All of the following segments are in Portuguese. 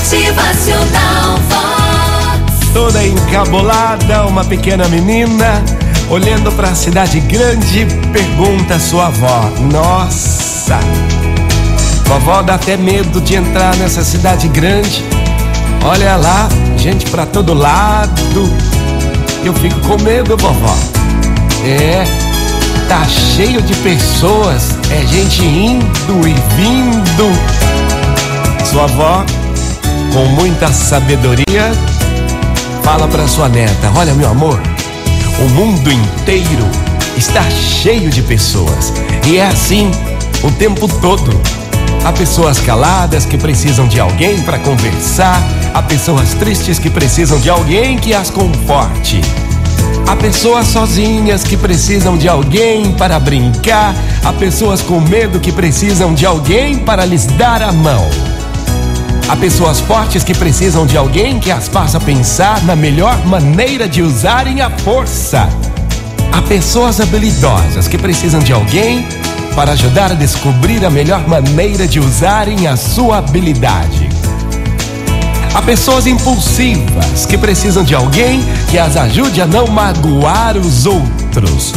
Motivacional Vox. Toda encabulada, uma pequena menina, olhando para a cidade grande, pergunta à sua avó: Nossa, vovó dá até medo de entrar nessa cidade grande. Olha lá, gente para todo lado. Eu fico com medo, vovó. É, tá cheio de pessoas, é gente indo e vindo. Sua avó, com muita sabedoria, fala para sua neta: Olha, meu amor, o mundo inteiro está cheio de pessoas e é assim o tempo todo. Há pessoas caladas que precisam de alguém para conversar, há pessoas tristes que precisam de alguém que as conforte. Há pessoas sozinhas que precisam de alguém para brincar, há pessoas com medo que precisam de alguém para lhes dar a mão. Há pessoas fortes que precisam de alguém que as faça pensar na melhor maneira de usarem a força. Há pessoas habilidosas que precisam de alguém para ajudar a descobrir a melhor maneira de usarem a sua habilidade. Há pessoas impulsivas que precisam de alguém que as ajude a não magoar os outros.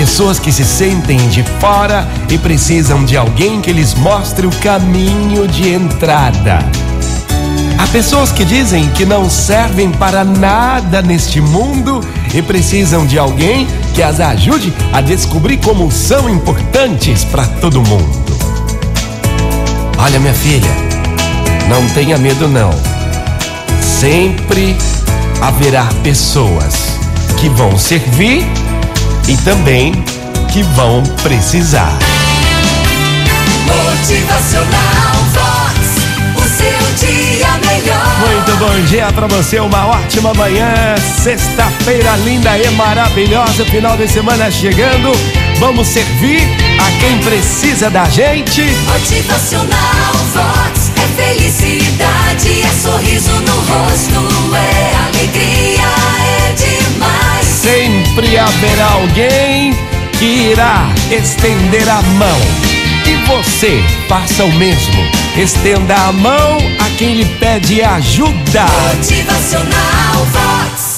Pessoas que se sentem de fora e precisam de alguém que lhes mostre o caminho de entrada. Há pessoas que dizem que não servem para nada neste mundo e precisam de alguém que as ajude a descobrir como são importantes para todo mundo. Olha, minha filha, não tenha medo não. Sempre haverá pessoas que vão servir e também que vão precisar. Motivacional Vox. O seu dia melhor. Muito bom dia pra você, uma ótima manhã. Sexta-feira linda e maravilhosa, final de semana chegando. Vamos servir a quem precisa da gente. Motivacional Vox. É felicidade, Sempre haverá alguém que irá estender a mão. E você faça o mesmo. Estenda a mão a quem lhe pede ajuda. Motivacional Vox.